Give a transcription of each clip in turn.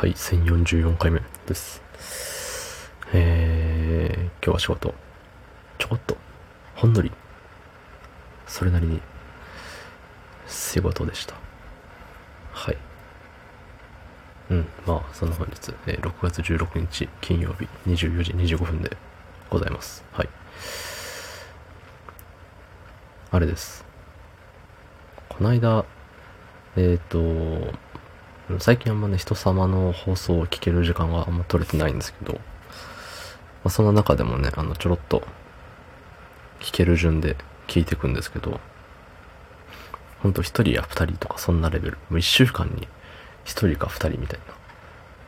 はい、1044回目です。えー、今日は仕事、ちょこっと、ほんのり、それなりに、仕事でした。はい。うん、まあ、その本日、えー6月16日金曜日24時25分でございます。はい。あれです。この間、えっ、と、最近あんまね、人様の放送を聞ける時間があんま取れてないんですけど、まあ、その中でもね、あの、ちょろっと、聞ける順で聞いていくんですけど、ほんと一人や二人とかそんなレベル、もう一週間に一人か二人みたいな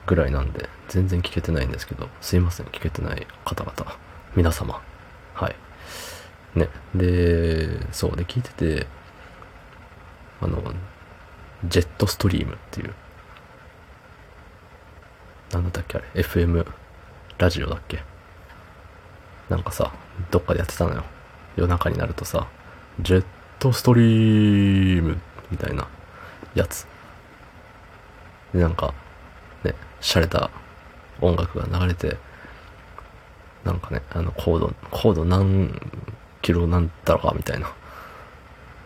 ぐらいなんで、全然聞けてないんですけど、すいません、聞けてない方々、皆様、はい。ね、で、そう、で、聞いてて、あの、ジェットストリームっていう、なんだったっけあれ、FM ラジオだっけ？なんかさ、どっかでやってたのよ。夜中になるとさ、ジェットストリームみたいなやつ。で、なんか、ね、洒落た音楽が流れて、なんかね、あの、高度、高度何キロなんだろうかみたいな。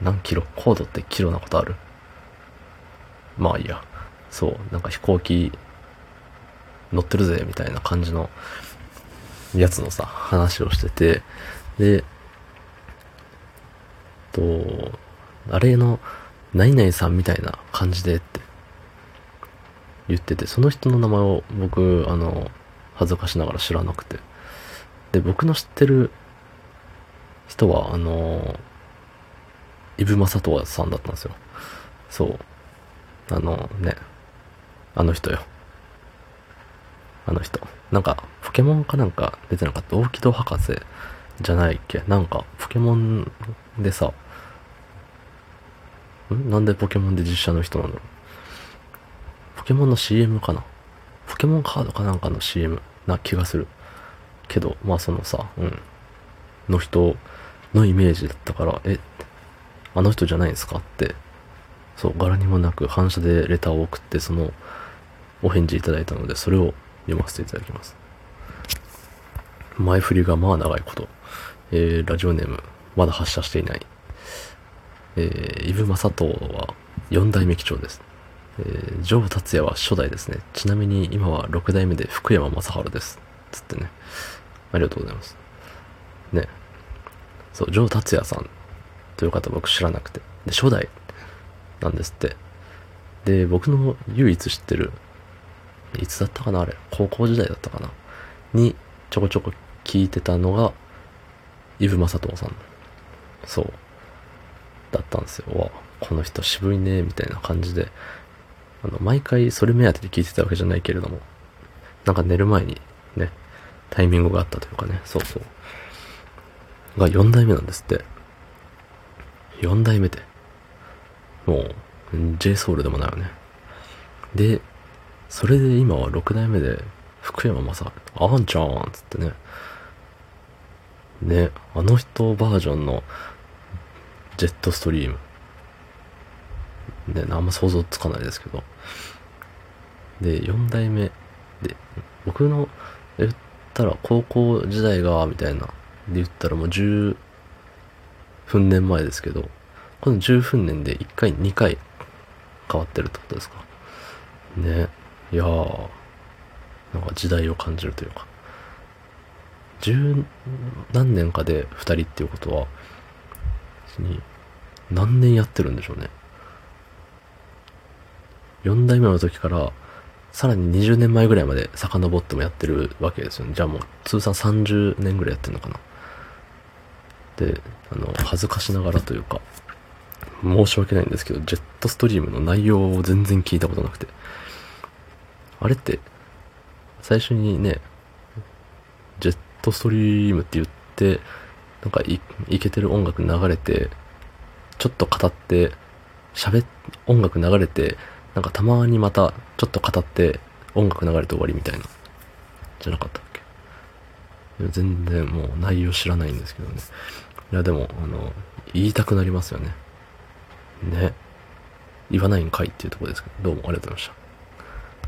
何キロ？高度ってキロなことある？まあいいや。そう、なんか飛行機乗ってるぜ、みたいな感じのやつのさ、話をしてて、で、と、あれの、何々さんみたいな感じでって言ってて、その人の名前を僕、あの、恥ずかしながら知らなくて。で、僕の知ってる人は、あの、イブマサトワさんだったんですよ。そう。あのね、あの人よ。あの人。なんか、ポケモンかなんか出てなかった？大木戸博士じゃないっけ？なんか、ポケモンでさ、ん？なんでポケモンで実写の人なんだろうポケモンの CM かな？ポケモンカードかなんかの CM な気がする。けど、まあそのさ、うん。の人のイメージだったから、え、あの人じゃないんですか？ってそう、柄にもなく反射でレターを送って、その、お返事いただいたので、それを読ませていただきます。前振りがまあ長いこと。えー、ラジオネーム、まだ発射していない。えー、イブマサトは4代目機長です。えー、ジョー達也は初代ですね。ちなみに今は6代目で福山雅治です。つってね。ありがとうございます。ね。そう、ジョー達也さんという方僕知らなくて。で、初代なんですって。で、僕の唯一知ってる、いつだったかなあれ、高校時代だったかなに、ちょこちょこ聞いてたのが、イブ・マサトさん。そう。だったんですよ。わ、この人渋いね、みたいな感じで。あの、毎回それ目当てで聞いてたわけじゃないけれども、なんか寝る前にね、タイミングがあったというかね、そうそう。が4代目なんですって。4代目で。もう、JSOUL でもないよね。で、それで今は6代目で、福山雅治、あんちゃんっつってね。ね、あの人バージョンの、ジェットストリーム。ね、あんま想像つかないですけど。で、4代目。で、僕の、言ったら高校時代が、みたいな。で言ったらもう10分年前ですけど、この10分年で1回、2回変わってるってことですか。ね。いやー、なんか時代を感じるというか。十何年かで2人っていうことは、に何年やってるんでしょうね。4代目の時から、さらに20年前ぐらいまで遡ってもやってるわけですよね。じゃあもう通算30年ぐらいやってるのかな。で、あの、恥ずかしながらというか、申し訳ないんですけど、ジェットストリームの内容を全然聞いたことなくて。あれって、最初にね、ジェットストリームって言って、なんかい、いけてる音楽流れて、ちょっと語って、喋っ、音楽流れて、なんかたまにまた、ちょっと語って、音楽流れて終わりみたいな。じゃなかったっけ？いや全然もう内容知らないんですけどね。いやでも、あの、言いたくなりますよね。ね。言わないんかいっていうとこですけど、どうもありがとうございました。